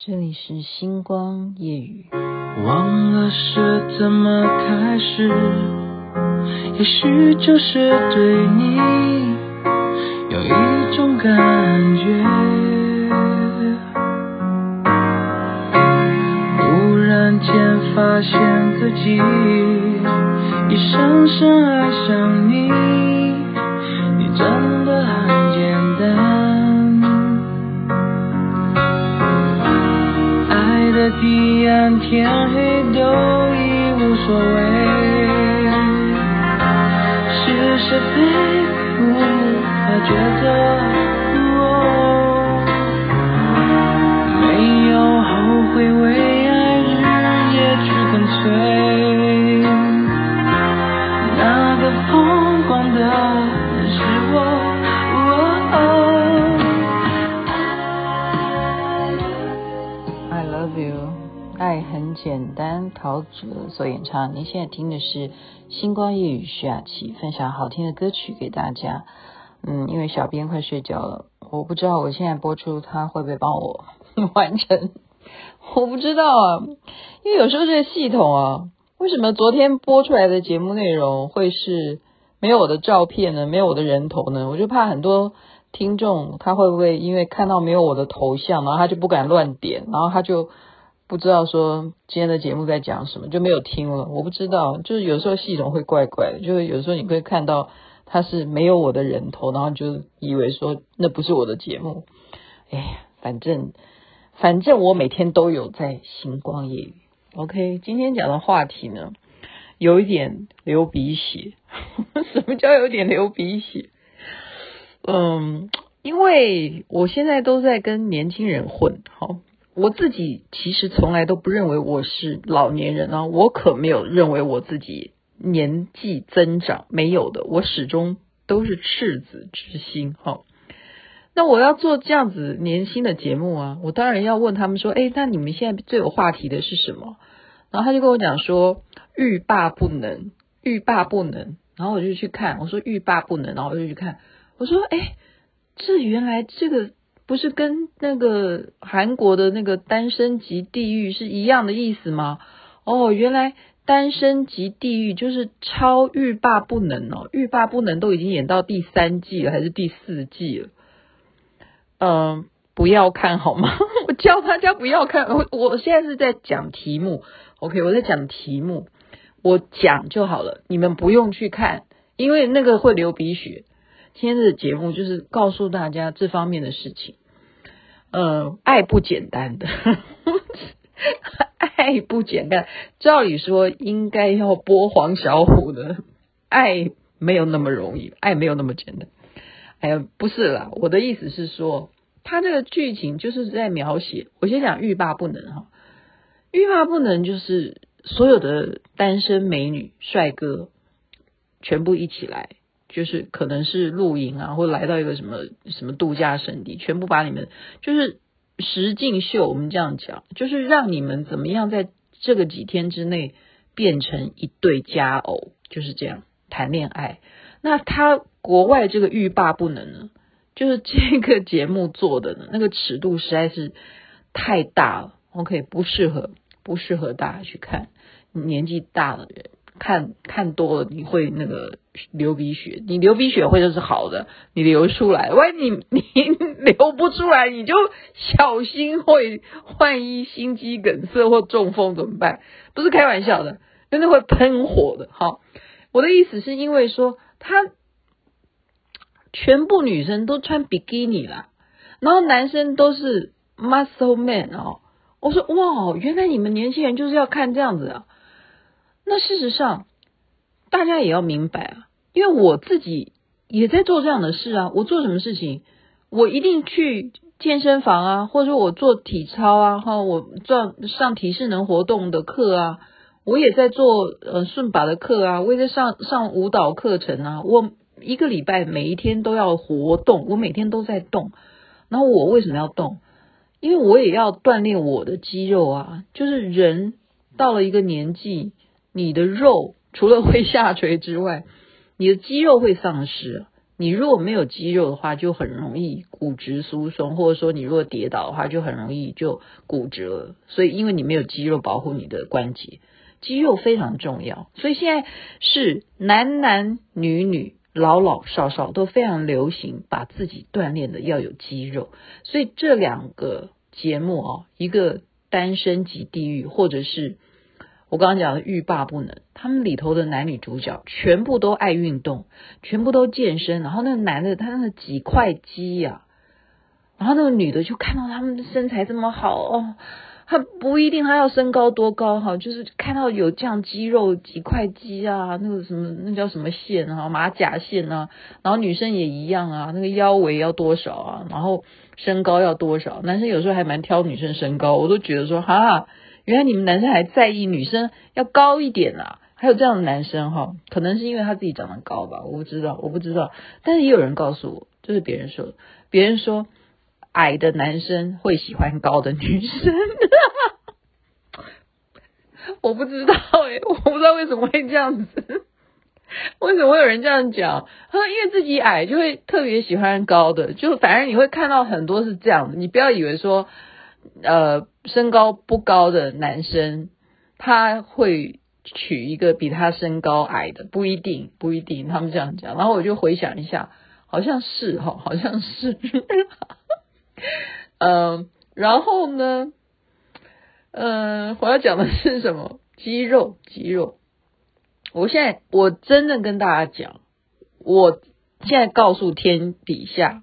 这里是星光夜语。忘了是怎么开始，也许就是对你有一种感觉。忽然间发现自己已深深爱上，你彼岸天黑都已无所谓，是是非无法抉择。陶喆所演唱。您现在听的是《星光夜雨》，徐雅琪分享好听的歌曲给大家。嗯，因为小编快睡觉了，我不知道我现在播出他会不会帮我完成，我不知道啊。因为有时候这个系统啊，为什么昨天播出来的节目内容会是没有我的照片呢？没有我的人头呢？我就怕很多听众他会不会因为看到没有我的头像，然后他就不敢乱点，然后他就。不知道说今天的节目在讲什么，就没有听了。我不知道，就是有时候系统会怪怪的，就是有时候你会看到它是没有我的人头，然后就以为说那不是我的节目。哎呀，反正反正我每天都有在星光夜语。OK，今天讲的话题呢，有一点流鼻血。什么叫有点流鼻血？嗯，因为我现在都在跟年轻人混，好。我自己其实从来都不认为我是老年人啊，我可没有认为我自己年纪增长，没有的，我始终都是赤子之心哈。那我要做这样子年轻的节目啊，我当然要问他们说，哎，那你们现在最有话题的是什么？然后他就跟我讲说，欲罢不能，欲罢不能。然后我就去看，我说欲罢不能，然后我就去看，我说，哎，这原来这个。不是跟那个韩国的那个单身即地狱是一样的意思吗？哦，原来单身即地狱就是超欲罢不能哦，欲罢不能都已经演到第三季了，还是第四季了？嗯、不要看好吗？我教大家不要看，我我现在是在讲题目，OK，我在讲题目，我讲就好了，你们不用去看，因为那个会流鼻血。今天的节目就是告诉大家这方面的事情。呃，爱不简单的，爱不简单。照理说应该要播黄小琥的，爱没有那么容易，爱没有那么简单。哎呀，不是啦，我的意思是说，他这个剧情就是在描写。我先讲欲罢不能哈，欲罢不能就是所有的单身美女、帅哥全部一起来。就是可能是露营啊，或来到一个什么什么度假胜地，全部把你们就是实境秀。我们这样讲，就是让你们怎么样在这个几天之内变成一对佳偶，就是这样谈恋爱。那他国外这个欲罢不能呢，就是这个节目做的呢，那个尺度实在是太大了。OK，不适合，不适合大家去看，年纪大的人。看看多了，你会那个流鼻血。你流鼻血会就是好的，你流出来，万一你 你流不出来，你就小心会万一心肌梗塞或中风怎么办？不是开玩笑的，真的会喷火的。好，我的意思是因为说，他全部女生都穿比基尼啦，然后男生都是 muscle man 哦。我说哇，原来你们年轻人就是要看这样子啊。那事实上，大家也要明白啊，因为我自己也在做这样的事啊。我做什么事情，我一定去健身房啊，或者说我做体操啊，哈，我做上体适能活动的课啊，我也在做呃顺把的课啊，我也在上上舞蹈课程啊。我一个礼拜每一天都要活动，我每天都在动。然后我为什么要动？因为我也要锻炼我的肌肉啊。就是人到了一个年纪。你的肉除了会下垂之外，你的肌肉会丧失。你如果没有肌肉的话，就很容易骨质疏松，或者说你如果跌倒的话，就很容易就骨折。所以因为你没有肌肉保护你的关节，肌肉非常重要。所以现在是男男女女、老老少少都非常流行把自己锻炼的要有肌肉。所以这两个节目哦，一个单身即地狱，或者是。我刚刚讲的欲罢不能，他们里头的男女主角全部都爱运动，全部都健身。然后那个男的他那个几块肌呀、然后那个女的就看到他们的身材这么好哦，他不一定他要身高多高哈，就是看到有这样肌肉几块肌啊，那个什么那叫什么线啊，马甲线啊，然后女生也一样啊，那个腰围要多少啊，然后身高要多少，男生有时候还蛮挑女生身高，我都觉得说哈。原来你们男生还在意女生要高一点啊？还有这样的男生哈，可能是因为他自己长得高吧，我不知道，我不知道。但是也有人告诉我，就是别人说，别人说矮的男生会喜欢高的女生，我不知道哎、我不知道为什么会这样子，为什么会有人这样讲？他说因为自己矮就会特别喜欢高的，就反正你会看到很多是这样的，你不要以为说。呃，身高不高的男生，他会娶一个比他身高矮的，不一定，不一定。他们这样讲，然后我就回想一下，好像是哈，好像是。嗯、呃，然后呢，嗯、呃，我要讲的是什么？肌肉，肌肉。我现在我真的跟大家讲，我现在告诉天底下。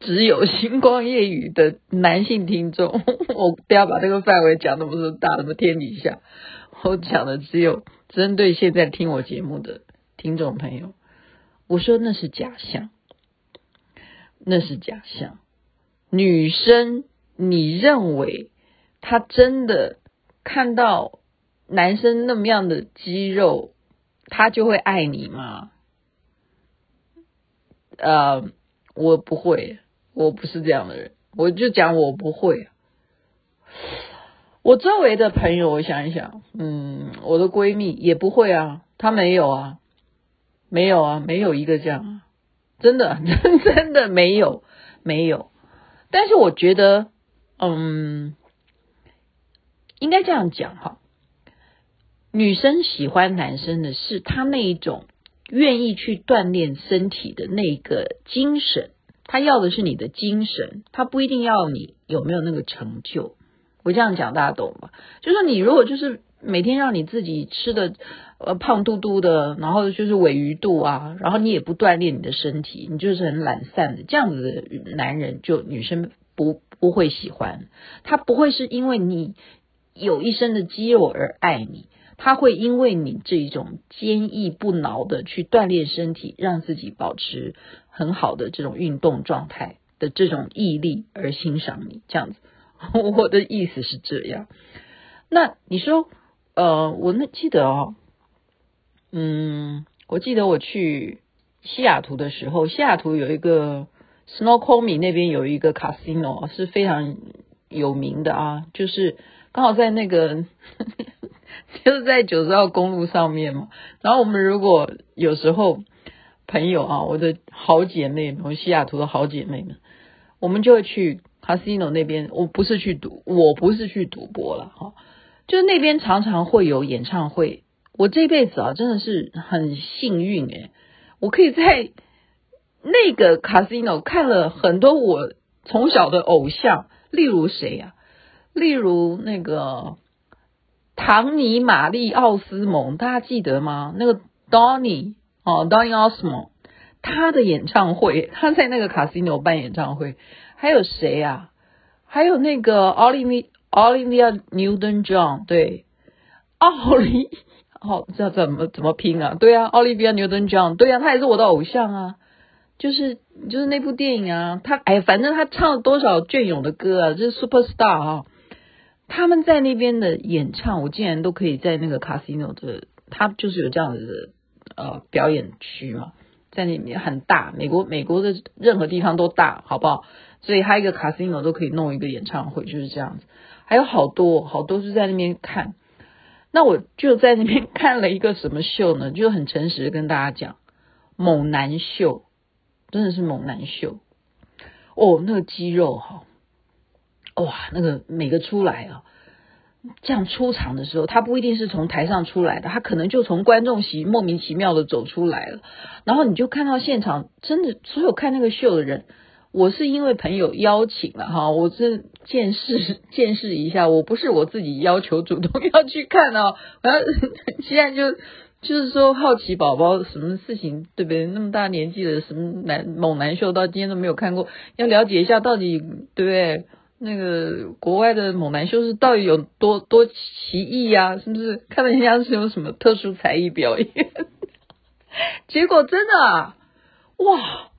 只有星光夜雨的男性听众，我不要把这个范围讲那么大，那么天底下，我讲的只有针对现在听我节目的听众朋友。我说那是假象，那是假象。女生，你认为她真的看到男生那么样的肌肉，她就会爱你吗？呃，我不会。我不是这样的人，我就讲我不会。我周围的朋友，我想一想，嗯，我的闺蜜也不会啊，她没有啊，没有啊，没有一个这样，真的，真 真的没有，没有。但是我觉得，嗯，应该这样讲哈，女生喜欢男生的是他那一种愿意去锻炼身体的那个精神。他要的是你的精神，他不一定要你有没有那个成就。我这样讲大家懂吗？就是你如果就是每天让你自己吃的呃胖嘟嘟的，然后就是尾鱼肚啊，然后你也不锻炼你的身体，你就是很懒散的这样子的男人，就女生不不会喜欢。他不会是因为你有一身的肌肉而爱你。他会因为你这一种坚毅不挠的去锻炼身体，让自己保持很好的这种运动状态的这种毅力而欣赏你，这样子。我的意思是这样。那你说，呃，我那记得哦，嗯，我记得我去西雅图的时候，西雅图有一个 Snoqualmie 那边有一个 casino 是非常有名的啊，就是刚好在那个。就是在九十号公路上面嘛，然后我们如果有时候朋友啊，我的好姐妹，我西雅图的好姐妹们，我们就会去 casino 那边。我不是去赌，我不是去赌博了哈，就是那边常常会有演唱会。我这辈子啊，真的是很幸运诶，我可以在那个 casino 看了很多我从小的偶像，例如谁呀？例如那个。唐尼玛丽奥斯蒙，大家记得吗？那个 Donny 哦，Donny Osmond，他的演唱会，他在那个卡西诺办演唱会。还有谁啊？还有那个 Olivia Olivia Newton John，对，奥利，哦，这怎么怎么拼啊？对啊，Olivia Newton John，对啊，他也是我的偶像啊。就是就是那部电影啊，他哎，反正他唱了多少隽永的歌啊，就是 Superstar 啊。他们在那边的演唱，我竟然都可以在那个 casino 的，他就是有这样子的呃表演区嘛，在那边很大，美国美国的任何地方都大，好不好？所以他一个 casino 都可以弄一个演唱会，就是这样子。还有好多好多是在那边看，那我就在那边看了一个什么秀呢？就很诚实的跟大家讲，猛男秀，真的是猛男秀。哦，那个肌肉哈，哇，那个每个出来啊，这样出场的时候，他不一定是从台上出来的，他可能就从观众席莫名其妙的走出来了，然后你就看到现场，真的所有看那个秀的人。我是因为朋友邀请了哈，我是见识 见识一下，我不是我自己要求主动要去看哦。然后现在就就是说好奇宝宝什么事情对不对？那么大年纪的什么男猛男秀到今天都没有看过，要了解一下到底对不对？那个国外的猛男秀是到底有多多奇异呀？是不是看到人家是有什么特殊才艺表演？结果真的，哇！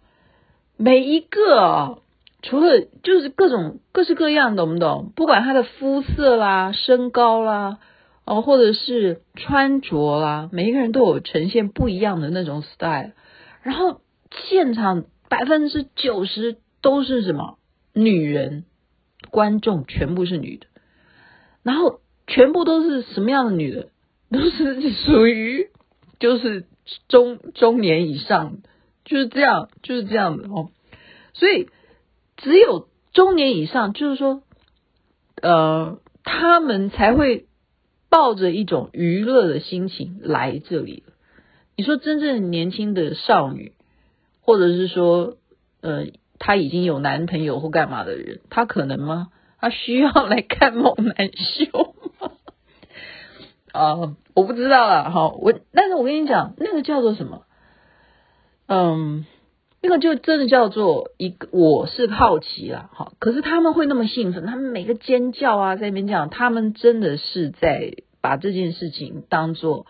每一个啊，除了就是各种各式各样，懂不懂？不管他的肤色啦、身高啦，哦，或者是穿着啦，每一个人都有呈现不一样的那种 style。然后现场百分之九十都是什么？女人，观众全部是女的。然后全部都是什么样的女的？都是属于就是中中年以上。就是这样，就是这样的哦，所以只有中年以上，就是说，呃，他们才会抱着一种娱乐的心情来这里。你说真正年轻的少女，或者是说，呃，她已经有男朋友或干嘛的人，她可能吗？她需要来看猛男秀吗？啊、我不知道啦。哈，我但是我跟你讲，那个叫做什么？嗯，那个就真的叫做一个，我是好奇啦，哈。可是他们会那么兴奋，他们每个尖叫啊，在那边讲，他们真的是在把这件事情当做，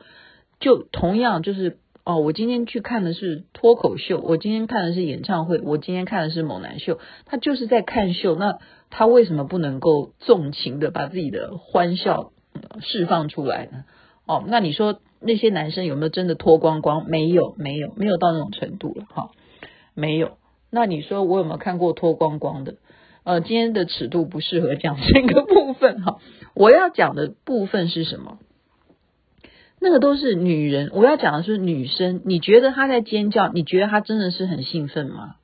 就同样就是哦，我今天去看的是脱口秀，我今天看的是演唱会，我今天看的是猛男秀，他就是在看秀，那他为什么不能够纵情的把自己的欢笑释放出来呢？哦，那你说？那些男生有没有真的脱光光？没有，没有，没有到那种程度了哈，没有。那你说我有没有看过脱光光的？呃，今天的尺度不适合讲这个部分哈。我要讲的部分是什么？那个都是女人。我要讲的是女生。你觉得她在尖叫？你觉得她真的是很兴奋吗？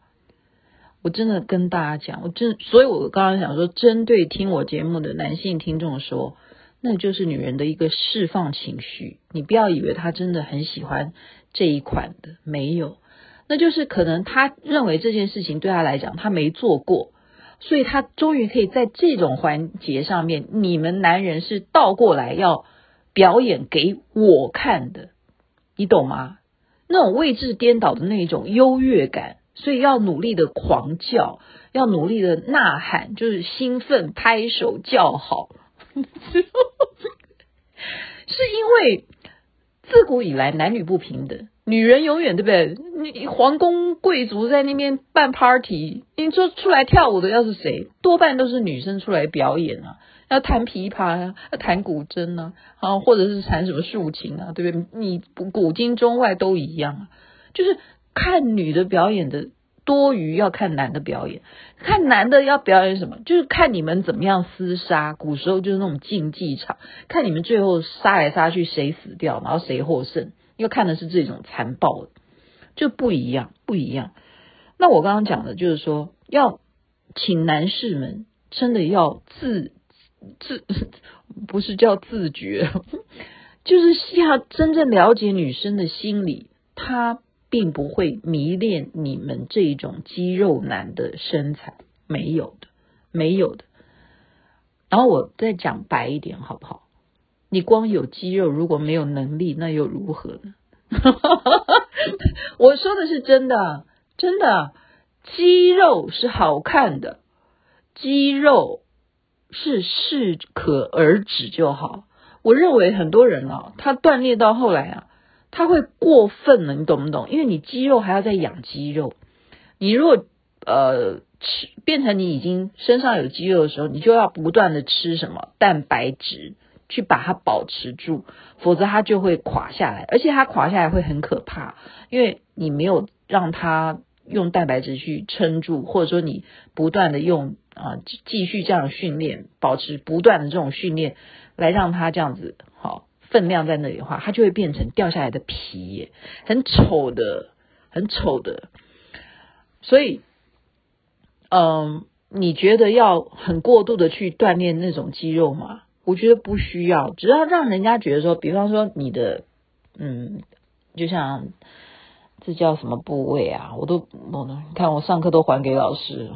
我真的跟大家讲，我真，所以我刚刚想说，针对听我节目的男性听众说。那就是女人的一个释放情绪，你不要以为她真的很喜欢这一款的，没有，那就是可能她认为这件事情对她来讲她没做过，所以她终于可以在这种环节上面，你们男人是倒过来要表演给我看的，你懂吗？那种位置颠倒的那种优越感，所以要努力的狂叫，要努力的呐喊，就是兴奋拍手叫好。是因为自古以来男女不平等，女人永远对不对？你皇宫贵族在那边办 party，你说出来跳舞的要是谁？多半都是女生出来表演啊，要弹琵琶啊，要弹古筝啊，啊，或者是弹什么竖琴啊，对不对？你古今中外都一样啊，就是看女的表演的。多余要看男的表演，看男的要表演什么？就是看你们怎么样厮杀。古时候就是那种竞技场，看你们最后杀来杀去谁死掉，然后谁获胜。要看的是这种残暴的，就不一样，不一样。那我刚刚讲的就是说，要请男士们真的要自自，不是叫自觉，就是要真正了解女生的心理，她。并不会迷恋你们这种肌肉男的身材，没有的，没有的。然后我再讲白一点，好不好？你光有肌肉，如果没有能力，那又如何呢？我说的是真的，真的，肌肉是好看的，肌肉是适可而止就好。我认为很多人啊，他锻炼到后来啊。他会过分了，你懂不懂？因为你肌肉还要再养肌肉，你如果呃吃变成你已经身上有肌肉的时候，你就要不断的吃什么蛋白质去把它保持住，否则它就会垮下来，而且它垮下来会很可怕，因为你没有让它用蛋白质去撑住，或者说你不断的用啊、继续这样训练，保持不断的这种训练来让它这样子好。分量在那里的话，它就会变成掉下来的皮，很丑的，很丑的。所以，嗯，你觉得要很过度的去锻炼那种肌肉吗？我觉得不需要，只要让人家觉得说，比方说你的，嗯，就像这叫什么部位啊？我都我呢，看我上课都还给老师，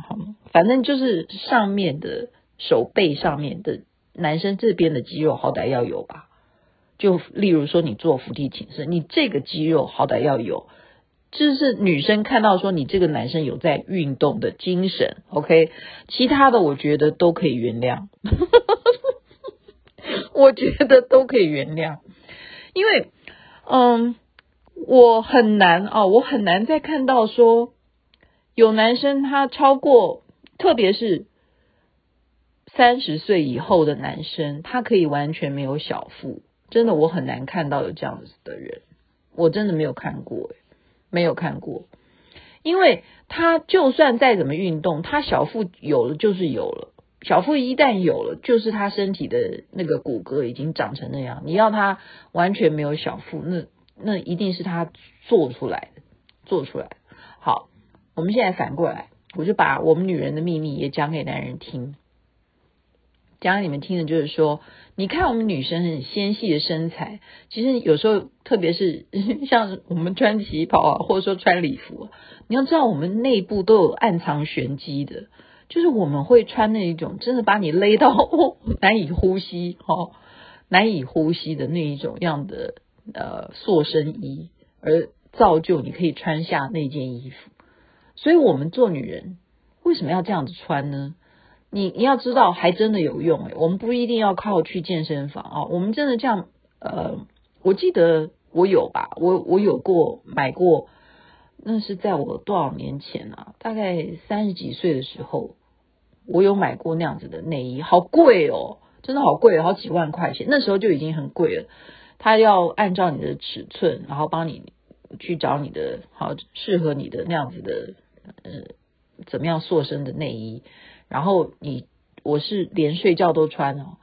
反正就是上面的手背上面的男生这边的肌肉好歹要有吧？就例如说你做伏地挺身，你这个肌肉好歹要有。就是女生看到说你这个男生有在运动的精神，OK，其他的我觉得都可以原谅，我觉得都可以原谅，因为嗯，我很难啊，我很难再看到说有男生他超过，特别是三十岁以后的男生，他可以完全没有小腹，真的我很难看到有这样子的人，我真的没有看过。没有看过，因为他就算再怎么运动，他小腹有了就是有了。小腹一旦有了，就是他身体的那个骨骼已经长成那样。你要他完全没有小腹，那那一定是他做出来的，做出来。好，我们现在反过来，我就把我们女人的秘密也讲给男人听。讲给你们听的就是说，你看我们女生很纤细的身材，其实有时候特别是 像我们穿旗袍啊，或者说穿礼服，你要知道我们内部都有暗藏玄机的，就是我们会穿那一种真的把你勒到难以呼吸哦，难以呼吸的那一种样的呃塑身衣，而造就你可以穿下那件衣服。所以我们做女人为什么要这样子穿呢？你你要知道，还真的有用诶，我们不一定要靠去健身房啊，我们真的这样，呃，我记得我有吧，我我有过买过，那是在我多少年前啊？大概三十几岁的时候，我有买过那样子的内衣，好贵哦，真的好贵，好几万块钱，那时候就已经很贵了。他要按照你的尺寸，然后帮你去找你的好适合你的那样子的，呃，怎么样塑身的内衣。然后你，我是连睡觉都穿哦，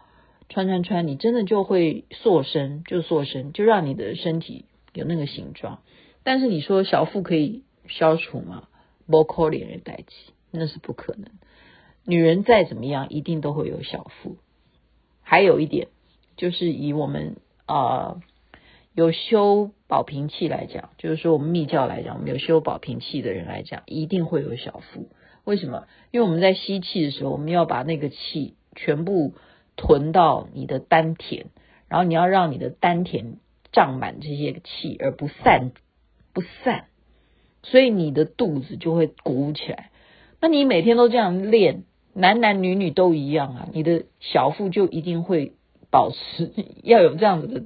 穿穿穿，你真的就会塑身，就塑身，就让你的身体有那个形状。但是你说小腹可以消除吗？不可能的代志，那是不可能的。女人再怎么样，一定都会有小腹。还有一点，就是以我们啊、呃、有修宝瓶气来讲，就是说我们密教来讲，我们有修宝瓶气的人来讲，一定会有小腹。为什么？因为我们在吸气的时候，我们要把那个气全部囤到你的丹田，然后你要让你的丹田胀满这些气，而不散不散，所以你的肚子就会鼓起来。那你每天都这样练，男男女女都一样啊，你的小腹就一定会保持 要有这样子的。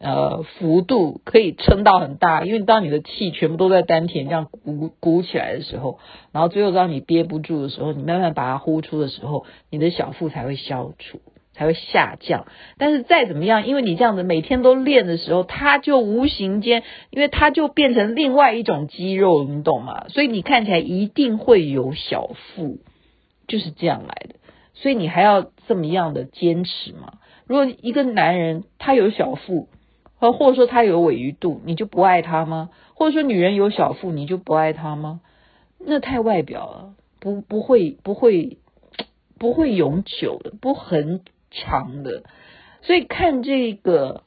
呃，幅度可以撑到很大，因为当你的气全部都在丹田这样鼓鼓起来的时候，然后最后当你憋不住的时候，你慢慢把它呼出的时候，你的小腹才会消除，才会下降。但是再怎么样，因为你这样子每天都练的时候，它就无形间，因为它就变成另外一种肌肉，你懂吗？所以你看起来一定会有小腹，就是这样来的。所以你还要这么样的坚持吗？如果一个男人他有小腹，或或者说他有尾鱼肚，你就不爱他吗？或者说女人有小腹，你就不爱他吗？那太外表了，不不会不会不会永久的，不很长的。所以看这个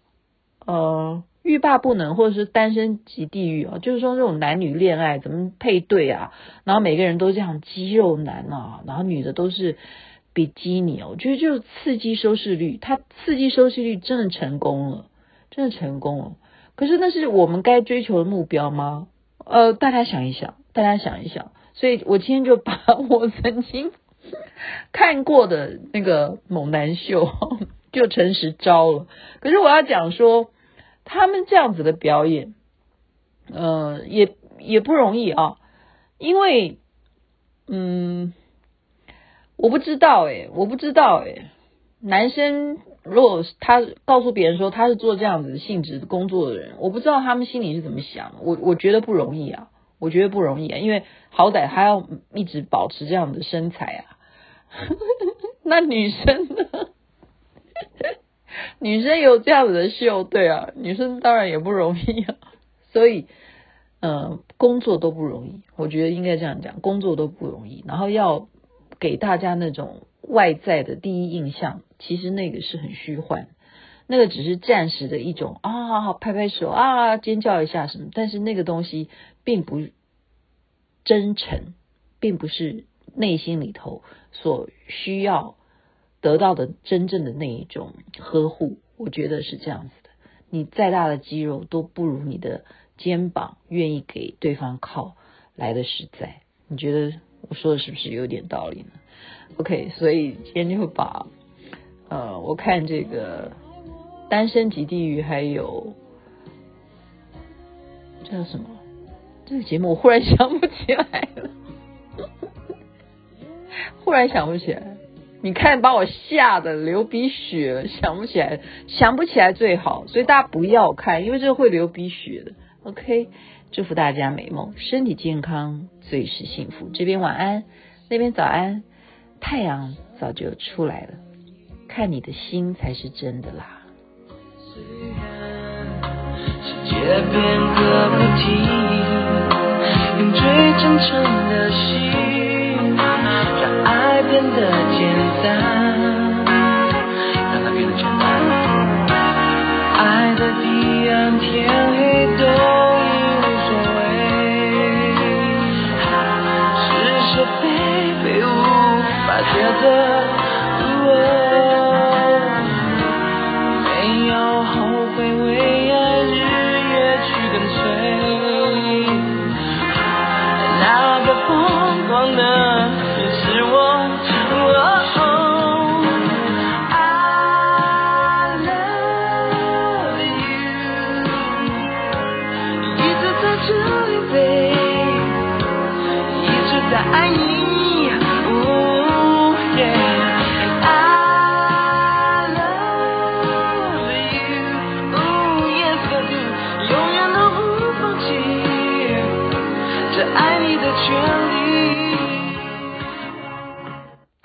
呃欲罢不能，或者是单身即地狱啊，就是说这种男女恋爱怎么配对啊？然后每个人都这样肌肉男啊，然后女的都是比基尼哦，我觉得就是刺激收视率，它刺激收视率真的成功了。真的成功了，可是那是我们该追求的目标吗？呃，大家想一想，大家想一想。所以我今天就把 我曾经看过的那个猛男秀 就诚实招了。可是我要讲说，他们这样子的表演，呃，也也不容易啊，因为，嗯，我不知道诶，我不知道诶，男生。如果他告诉别人说他是做这样子性质工作的人，我不知道他们心里是怎么想。我我觉得不容易啊，我觉得不容易啊，因为好歹还要一直保持这样的身材啊。那女生呢？女生有这样子的秀，对啊，女生当然也不容易啊。所以，呃，工作都不容易，我觉得应该这样讲，工作都不容易。然后要给大家那种外在的第一印象，其实那个是很虚幻，那个只是暂时的一种啊，拍拍手啊，尖叫一下什么，但是那个东西并不真诚，并不是内心里头所需要得到的真正的那一种呵护。我觉得是这样子的，你再大的肌肉都不如你的。肩膀愿意给对方靠来的实在，你觉得我说的是不是有点道理呢？OK，所以今天就把呃，我看这个《单身即地狱》还有这叫什么这个节目，我忽然想不起来了，忽然想不起来。你看，把我吓得流鼻血了，想不起来，想不起来最好，所以大家不要看，因为这个会流鼻血的。OK，祝福大家美梦，身体健康，最是幸福。这边晚安，那边早安，太阳早就出来了，看你的心才是真的啦。虽然世界变个不停，用最真诚的心，变得简单，让它变得简单。爱的彼岸，天黑都已无所谓。是是非非无法抉择。